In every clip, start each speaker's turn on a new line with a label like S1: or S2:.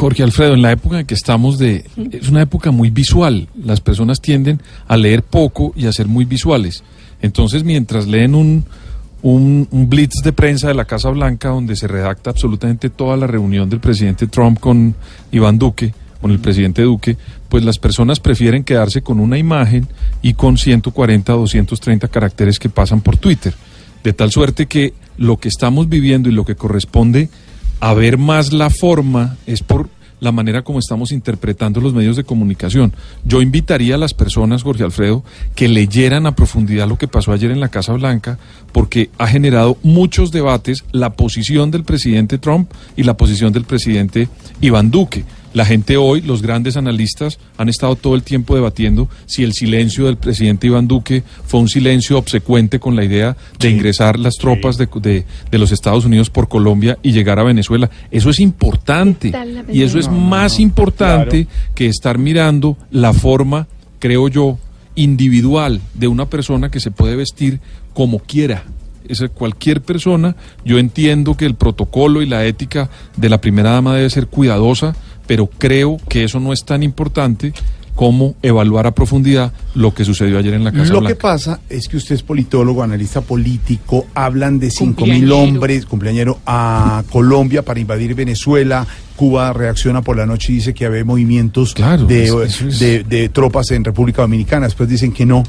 S1: Jorge Alfredo, en la época en que estamos de es una época muy visual. Las personas tienden a leer poco y a ser muy visuales. Entonces, mientras leen un, un, blitz de prensa de la Casa Blanca donde se redacta absolutamente toda la reunión del presidente Trump con Iván Duque, con el presidente Duque, pues las personas prefieren quedarse con una imagen y con 140 o 230 caracteres que pasan por Twitter. De tal suerte que lo que estamos viviendo y lo que corresponde a ver más la forma es por la manera como estamos interpretando los medios de comunicación. Yo invitaría a las personas, Jorge Alfredo, que leyeran a profundidad lo que pasó ayer en la Casa Blanca, porque ha generado muchos debates la posición del presidente Trump y la posición del presidente Iván Duque. La gente hoy, los grandes analistas, han estado todo el tiempo debatiendo si el silencio del presidente Iván Duque fue un silencio obsecuente con la idea de ingresar las tropas de, de- de los Estados Unidos por Colombia y llegar a Venezuela. Eso es importante. Y eso es más importante que estar mirando la forma, creo yo, individual de una persona que se puede vestir como quiera. Es cualquier persona, yo entiendo que el protocolo y la ética de la primera dama debe ser cuidadosa, pero creo que eso no es tan importante como evaluar a profundidad lo que sucedió ayer en la Casa
S2: Lo
S1: Blanca.
S2: que pasa es que usted es politólogo, analista político, hablan de cinco mil
S3: Cumpleañero.
S2: hombres, cumpleañero, a Colombia para invadir Venezuela. Cuba reacciona por la noche y dice que había movimientos
S1: Claro,
S2: de,
S1: eso- eso es-
S2: de- de tropas en República Dominicana. Después dicen que no.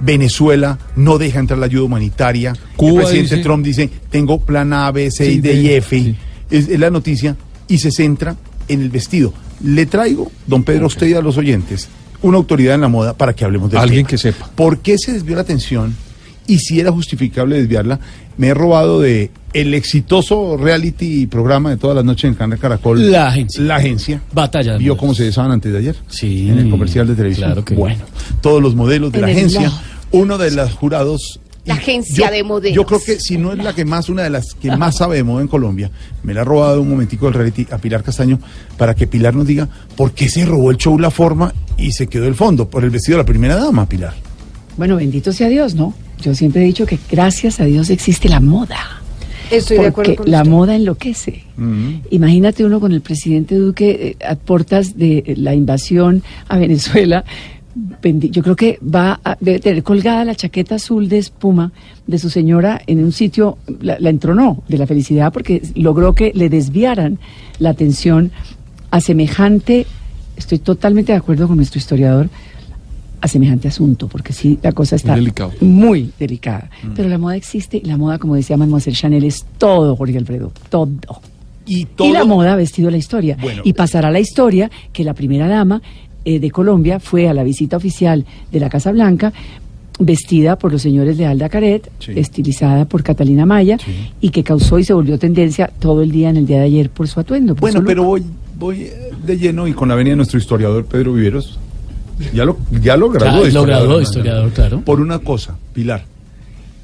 S2: Venezuela no deja entrar la ayuda humanitaria.
S1: Cuba
S2: el presidente
S1: dice-
S2: Trump dice, tengo plan A, B, C,
S1: Sí,
S2: D y F.
S1: sí.
S2: Es, es la noticia y se centra en el vestido. Le traigo, don Pedro, a usted y a los oyentes, una autoridad en la moda para que hablemos de
S1: Alguien que sepa.
S2: ¿Por qué se desvió la atención? Y si era justificable desviarla, me he robado de el exitoso reality programa de todas las noches en Canal Caracol.
S3: La agencia.
S2: La agencia.
S3: Batalla
S2: ¿Vio cómo se besaban antes de ayer?
S3: Sí.
S2: En el comercial de televisión.
S3: Claro que
S2: Bueno, todos los modelos de
S4: En
S2: la agencia. Uno de los jurados.
S4: La agencia de modelos.
S2: Yo creo que si no es la que más, una de las que más sabe de moda en Colombia, me la ha robado un momentico el reality a Pilar Castaño para que Pilar nos diga por qué se robó el show la forma y se quedó el fondo. Por el vestido de la primera dama, Pilar.
S5: Bueno, bendito sea Dios, ¿no? Yo siempre he dicho que gracias a Dios existe la moda.
S4: Estoy de acuerdo
S5: porque
S4: con
S5: la
S4: usted.
S5: moda enloquece. Imagínate uno con el presidente Duque eh, a puertas de eh, la invasión a Venezuela. Yo creo que va a debe tener colgada la chaqueta azul de espuma de su señora en un sitio, la, la entronó de la felicidad porque logró que le desviaran la atención a semejante, estoy totalmente de acuerdo con nuestro historiador, a semejante asunto, porque sí, la cosa está muy delicada. Pero la moda existe y la moda, como decía Mademoiselle Chanel, es todo, Jorge Alfredo, todo.
S2: Y, todo,
S5: Y la moda ha vestido la historia.
S2: Bueno.
S5: y pasará la historia que la primera dama eh, de Colombia fue a la visita oficial de la Casa Blanca vestida por los señores de Alda Caret,
S2: Sí.
S5: estilizada por Catalina Maya,
S2: Sí.
S5: y que causó y se volvió tendencia todo el día en el día de ayer por su atuendo. por
S2: Bueno,
S5: su
S2: pero voy, voy eh, de lleno y con la venida de nuestro historiador Pedro Viveros. Ya lo, ya lo graduó.
S3: Claro,
S2: ¿no?
S3: historiador, claro.
S2: Por una cosa, Pilar.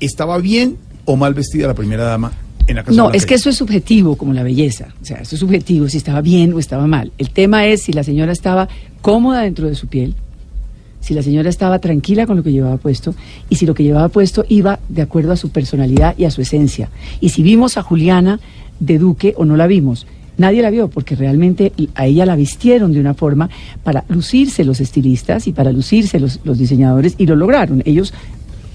S2: ¿Estaba bien o mal vestida la primera dama en la Casa
S5: No,
S2: Blanca?
S5: es que eso es subjetivo, como la belleza. O sea, eso es subjetivo, si estaba bien o estaba mal. El tema es si la señora estaba cómoda dentro de su piel, si la señora estaba tranquila con lo que llevaba puesto y si lo que llevaba puesto iba de acuerdo a su personalidad y a su esencia. Y si vimos a Juliana de Duque o no la vimos. Nadie la vio porque realmente a ella la vistieron de una forma para lucirse los estilistas y para lucirse los, los diseñadores y lo lograron. Ellos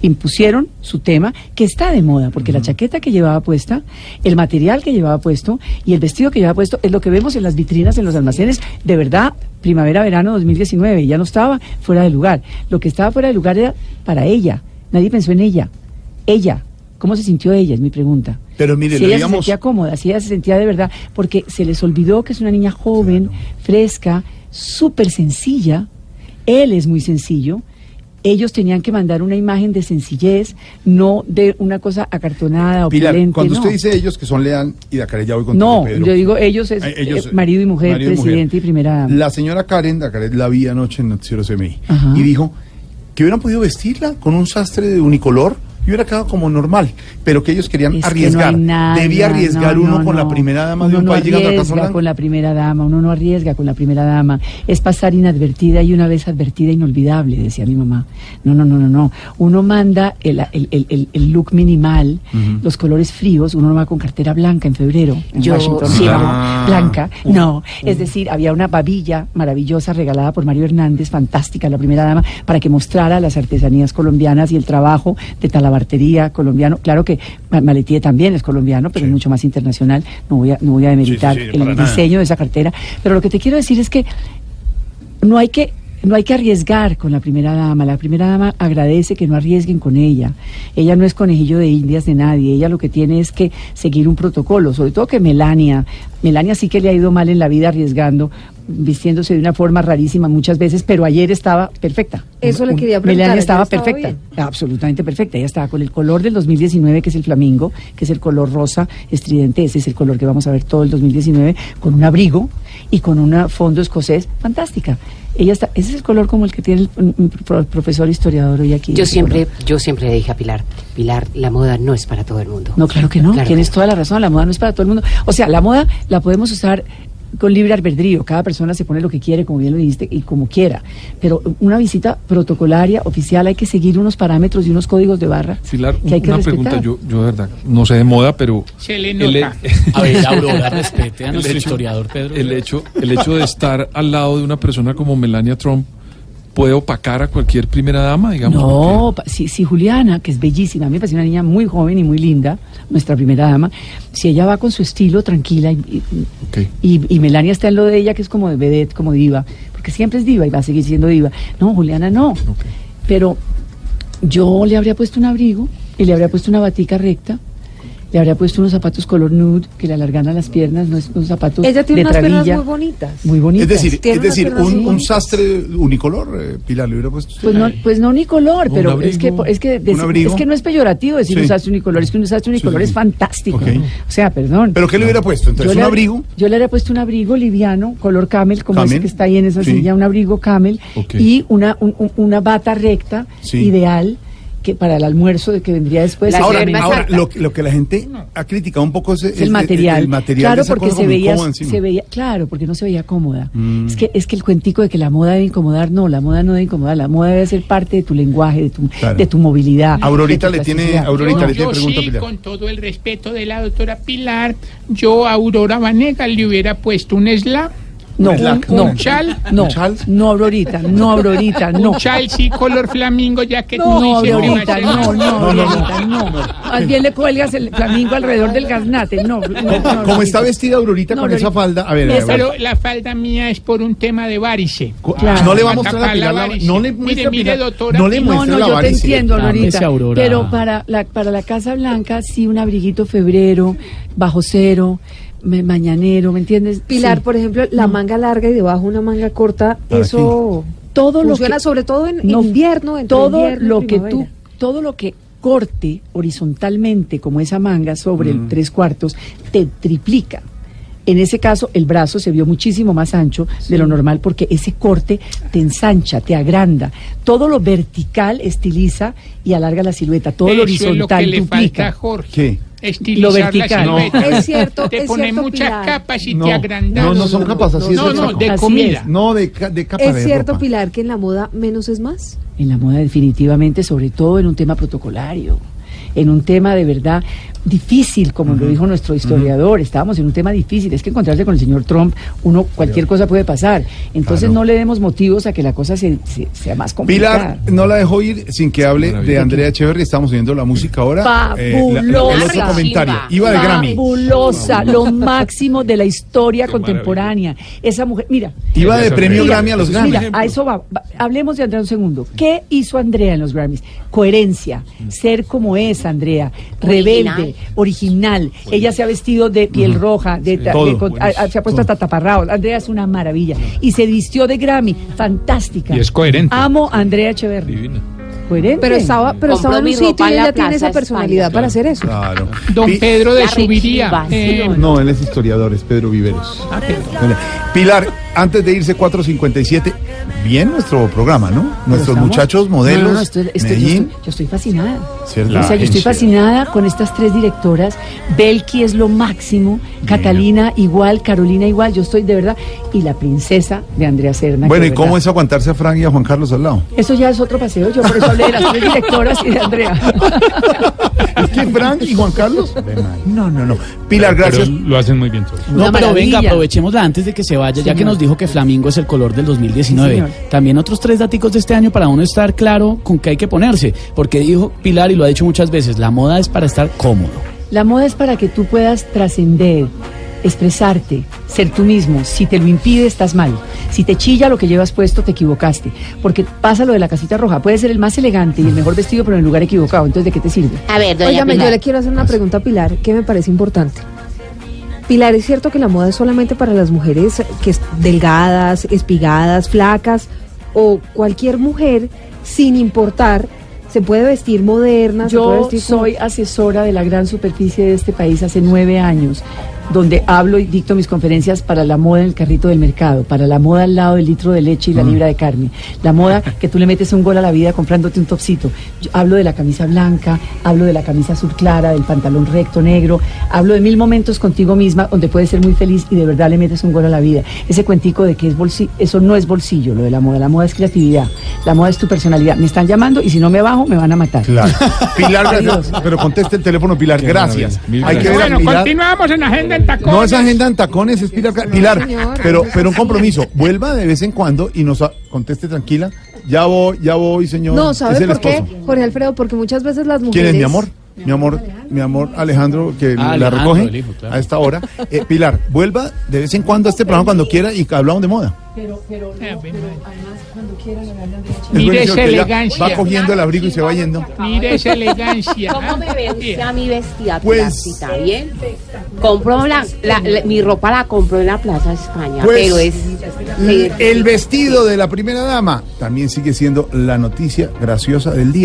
S5: impusieron su tema que está de moda, porque la chaqueta que llevaba puesta, el material que llevaba puesto y el vestido que llevaba puesto es lo que vemos en las vitrinas, en los almacenes, de verdad, primavera-verano 2019, ya no estaba fuera de lugar. Lo que estaba fuera de lugar era para ella, nadie pensó en ella. Ella, ¿cómo se sintió ella? Es mi pregunta.
S2: Pero mire,
S5: si ella se sentía cómoda, si ella se sentía de verdad, porque se les olvidó que es una niña joven, fresca, súper sencilla, él es muy sencillo, ellos tenían que mandar una imagen de sencillez, no de una cosa acartonada o
S2: Pilar, cuando
S5: no.
S2: usted dice ellos que son Leal y Dacaret, ya voy con
S5: No, yo digo ellos es
S2: Eh, ellos,
S5: eh, marido y mujer,
S2: marido y mujer.
S5: presidente y primera dama.
S2: La señora Karen la vi anoche en Noticiero CMI
S5: Ajá.
S2: y dijo que hubieran podido vestirla con un sastre de unicolor y hubiera quedado como normal, pero que ellos querían
S5: Es que
S2: arriesgar.
S5: no nada,
S2: Debía arriesgar
S5: no,
S2: uno
S5: no,
S2: con la primera dama de
S5: Uno
S2: un
S5: no
S2: país llegando a Casa
S5: arriesga
S2: Blanca.
S5: con la primera dama, uno no arriesga con la primera dama. Es pasar inadvertida y una vez advertida inolvidable, decía mi mamá. No, no, no, no, no. Uno manda el, el- el- el- el look minimal, los colores fríos, uno no va con cartera blanca en febrero en
S4: Yo
S5: Washington.
S4: sí,
S5: no,
S2: Ah.
S5: blanca, no. Es decir, había una babilla maravillosa regalada por Mario Hernández, fantástica, la primera dama, para que mostrara las artesanías colombianas y el trabajo de talabartería colombiano. Claro que Ma- Maletie también es colombiano, pero es mucho más internacional. No voy a, no voy a demeritar
S2: Sí, sí,
S5: el
S2: nada.
S5: diseño de esa cartera. Pero lo que te quiero decir es que no hay que no hay que arriesgar con la primera dama. La primera dama agradece que no arriesguen con ella. Ella no es conejillo de indias de nadie. Ella lo que tiene es que seguir un protocolo. Sobre todo que Melania, Melania sí que le ha ido mal en la vida arriesgando, vistiéndose de una forma rarísima muchas veces, pero ayer estaba perfecta.
S4: Eso le quería preguntar,
S5: Melania estaba perfecta,
S4: bien.
S5: absolutamente perfecta. Ella estaba con el color del 2019, que es el flamingo, que es el color rosa estridente. Ese es el color que vamos a ver todo el 2019, con un abrigo y con un fondo escocés fantástica. Ella está, ese es el color como el que tiene el, un pro- profesor historiador hoy aquí.
S3: Yo siempre,
S5: color.
S3: yo siempre le dije a Pilar, Pilar, la moda no es para todo el mundo.
S5: No, claro que no.
S3: Claro
S5: Tienes
S3: que
S5: toda la razón. La moda no es para todo el mundo. O sea, la moda la podemos usar con libre albedrío. Cada persona se pone lo que quiere, como bien lo dijiste, y como quiera. Pero una visita protocolaria, oficial, hay que seguir unos parámetros y unos códigos de barra
S1: Pilar,
S5: que hay que
S1: una
S5: respetar.
S1: pregunta, yo, yo de verdad, no sé de moda, pero...
S6: Se le
S1: el-.
S7: A ver, Aurora, respete a nuestro
S1: hecho-
S7: historiador Pedro.
S1: El hecho, el hecho de estar al lado de una persona como Melania Trump puede opacar a cualquier primera dama, digamos.
S5: No, si, si Juliana, que es bellísima, a mí me parece una niña muy joven y muy linda, nuestra primera dama, si ella va con su estilo tranquila y, y Melania está en lo de ella, que es como de vedette, como diva, porque siempre es diva y va a seguir siendo diva. No, Juliana no. Pero yo le habría puesto un abrigo y le habría puesto una batica recta. Le habría puesto unos zapatos color nude que le alargaran las piernas, no es unos zapatos
S4: Ella tiene
S5: de
S4: unas piernas muy bonitas.
S5: muy bonitas.
S2: Es decir, es decir, un, un sastre unicolor, eh, Pilar, le hubiera puesto.
S5: Pues no, pues no unicolor,
S1: Un
S5: pero
S1: abrigo.
S5: es que es que es que no es peyorativo decir
S2: Sí.
S5: un sastre unicolor, es que un sastre unicolor
S2: sí,
S5: es fantástico. O sea, perdón.
S2: ¿Pero qué le hubiera puesto? Entonces,
S5: Yo
S2: ¿un
S5: le-
S2: abrigo?
S5: Yo le habría puesto un abrigo liviano, color camel, como
S2: Camel.
S5: ese que está ahí en esa
S2: Sí.
S5: silla, un abrigo camel
S1: Ok.
S5: y una un- un- una bata recta
S2: Sí.
S5: ideal que para el almuerzo de que vendría después.
S2: Ahora, ahora lo, que- lo que la gente ha criticado un poco es,
S5: es el material.
S2: el material
S5: claro,
S2: de esa
S5: porque
S2: cosa
S5: se veía, se veía, claro, porque no se veía cómoda.
S2: Mm.
S5: Es que es que el cuentico de que la moda debe incomodar, no, la moda no debe incomodar, la moda debe ser parte de tu lenguaje, de tu,
S2: Claro.
S5: de tu movilidad.
S2: Aurorita
S5: de tu
S2: le tiene-. Aurorita
S6: Yo,
S2: le tiene
S6: yo
S2: pregunta
S6: sí,
S2: Pilar.
S6: con todo el respeto de la doctora Pilar, yo a Aurora Vanegas le hubiera puesto un slap,
S5: No,
S2: Un slack,
S5: no,
S6: un chal,
S5: no,
S2: ¿Un chal?
S5: no, Aurorita, no, Aurorita, no.
S6: un chal sí color flamingo, ya que
S5: No,
S6: tú dices que va a
S5: Aurorita,
S6: ser-
S5: no, no,
S2: No, no, no.
S5: Aurorita, no. Más bien le cuelgas el flamingo alrededor del gaznate, no. no, no,
S2: Como está vestida Aurorita
S5: No,
S2: con esa falda, a ver, a ver,
S5: Esa-
S6: Pero la falda mía es por un tema de varice.
S5: Claro.
S2: no le va a mostrar a Pilar la- no le
S6: Mire,
S2: muestra
S6: mire,
S2: Pilar-
S6: doctora
S2: no le.
S5: No,
S2: muestra
S5: no,
S2: la
S5: yo te entiendo, Aurorita.
S7: Aurora.
S5: Pero para la, para la Casa Blanca, sí, un abriguito febrero, bajo cero, me- mañanero, ¿me entiendes?
S4: Pilar,
S5: Sí.
S4: por ejemplo, la manga larga y debajo una manga corta,
S2: ¿Para
S4: eso
S5: todo lo
S4: funciona
S5: que
S4: sobre todo en
S5: no,
S4: invierno,
S5: todo
S4: invierno
S5: lo que tú todo lo que corte horizontalmente como esa manga sobre
S2: Mm.
S5: el tres cuartos te triplica en ese caso el brazo se vio muchísimo más ancho de lo normal porque ese corte te ensancha, te agranda. Todo lo vertical estiliza y alarga la silueta. Todo lo
S6: Eso es lo que
S5: horizontal
S6: le falta a
S5: duplica.
S6: Jorge.
S2: ¿Qué?
S6: Estilizar
S5: Lo vertical.
S6: la silueta.
S4: Es cierto,
S6: Te
S4: es
S6: pone
S4: cierto,
S6: muchas
S4: Pilar.
S6: capas y
S2: No,
S6: te agrandas.
S2: no, no son capas, así es
S6: No,
S2: el
S6: no, de comida.
S5: es.
S2: No, de, de capa
S4: Es
S2: de
S4: cierto,
S2: ropa.
S4: Pilar, que en la moda menos es más.
S5: En la moda definitivamente, sobre todo en un tema protocolario, en un tema de verdad difícil, como lo dijo nuestro historiador, estábamos en un tema difícil, es que encontrarse con el señor Trump, uno cualquier cosa puede pasar, entonces
S2: Claro.
S5: no le demos motivos a que la cosa se, se- sea más complicada.
S2: Pilar no la dejó ir sin que hable de. Andrea Echeverry. Estamos oyendo la música ahora. Eh, la- el
S5: Fabulosa.
S2: otro comentario. Iba de Grammy.
S5: Fabulosa, lo máximo de la historia contemporánea. Esa mujer, mira,
S2: Iba de premio
S5: Mira,
S2: Grammy a los Grammy.
S5: Mira, a eso va. Va- Hablemos de Andrea un segundo. ¿Qué hizo Andrea en los Grammys? Coherencia, ser como es Andrea, rebelde, original. Ella se ha vestido de piel roja, de, ta-
S2: Todo.
S5: de con- a- a- se ha puesto hasta taparraos. Andrea es una maravilla. Y se vistió de Grammy, fantástica.
S6: Y es coherente.
S5: Amo a Andrea Echeverry.
S1: Divina.
S5: Coherente.
S4: Pero estaba, pero
S3: Compró
S4: estaba en un sitio y ella tiene esa personalidad
S3: España.
S4: para hacer eso.
S2: Claro.
S6: Don Pedro de Subiría. eh,
S2: No, él es historiador, es Pedro Viveros.
S6: ah,
S2: Pilar, antes de irse 4.57, bien nuestro programa, ¿no? Nuestros
S5: Estamos-
S2: muchachos, modelos,
S5: No, no, estoy- yo, estoy, yo estoy fascinada.
S2: ¿cierto?
S5: o sea, yo estoy fascinada con estas tres directoras. Belki es lo máximo, Catalina igual, Carolina igual, yo estoy de verdad. Y la princesa de Andrea Serna.
S2: Bueno, ¿y cómo es aguantarse a Frank y a Juan Carlos al lado?
S5: Eso ya es otro paseo, yo por eso hablé de las tres directoras y de Andrea.
S2: ¿Es que Frank y Juan Carlos? No, no, no. Pilar, gracias.
S1: lo hacen muy bien todos.
S7: No, pero venga, aprovechémosla antes de que se vaya, ya que
S5: Señor.
S7: nos dijo que Flamingo es el color del 2019.
S5: Sí, señor.
S7: También otros tres daticos de este año para uno estar claro con qué hay que ponerse. Porque dijo Pilar, y lo ha dicho muchas veces, la moda es para estar cómodo.
S5: La moda es para que tú puedas trascender, expresarte, ser tú mismo. Si te lo impide, estás mal. Si te chilla lo que llevas puesto, te equivocaste. Porque pasa lo de la casita roja. Puede ser el más elegante y el mejor vestido, pero en el lugar equivocado. Entonces, ¿de qué te sirve?
S3: A ver, doña
S4: Óigame,
S3: Pilar.
S4: yo le quiero hacer una pregunta a Pilar que me parece importante. Pilar, ¿es cierto que la moda es solamente para las mujeres que es delgadas, espigadas, flacas o cualquier mujer sin importar se puede vestir moderna? se puede
S5: Yo
S4: vestir como-
S5: soy asesora de la gran superficie de este país hace nueve años, donde hablo y dicto mis conferencias para la moda en el carrito del mercado, para la moda al lado del litro de leche y la libra de carne, la moda que tú le metes un gol a la vida comprándote un topsito. Yo hablo de la camisa blanca, hablo de la camisa azul clara, del pantalón recto negro, hablo de mil momentos contigo misma donde puedes ser muy feliz y de verdad le metes un gol a la vida. Ese cuentico de que es bolsillo, eso no es bolsillo, lo de la moda, la moda es creatividad, la moda es tu personalidad. Me están llamando y si no me bajo me van a matar.
S2: Claro. Pilar,
S5: Adiós.
S2: gracias. Pero conteste el teléfono, Pilar, gracias.
S1: maravilla. Mil
S2: Hay que ver a
S6: Bueno,
S2: Pilar.
S6: continuamos en Agenda en Tacones.
S2: No es agenda en tacones, es Pilar. Pilar,
S4: señor.
S2: pero, pero un compromiso. Vuelva de vez en cuando y nos conteste tranquila. Ya voy, ya voy, señor.
S4: No,
S2: Es
S4: ¿sabe
S2: el
S4: por qué. Jorge Alfredo? Porque muchas veces las mujeres...
S2: ¿Quién es mi amor? Mi amor, mi amor Alejandro, que
S7: Ah,
S2: la
S7: Alejandro,
S2: recoge
S7: el hijo, claro.
S2: a esta hora. Eh, Pilar, vuelva de vez en cuando a este programa cuando quiera y que hablamos de moda.
S5: Pero, pero,
S6: Ah,
S5: además, cuando
S2: Es
S6: Mire esa elegancia.
S2: Va cogiendo el abrigo y se va yendo.
S6: Mire esa elegancia.
S3: ¿Cómo me ve usted a mi vestida,
S2: Pues-
S3: Pilarcita? ¿Bien? Compró la, la- la- mi ropa la compró en la Plaza España,
S2: Pues,
S3: pero es...
S2: El vestido de la primera dama también sigue siendo la noticia graciosa del día.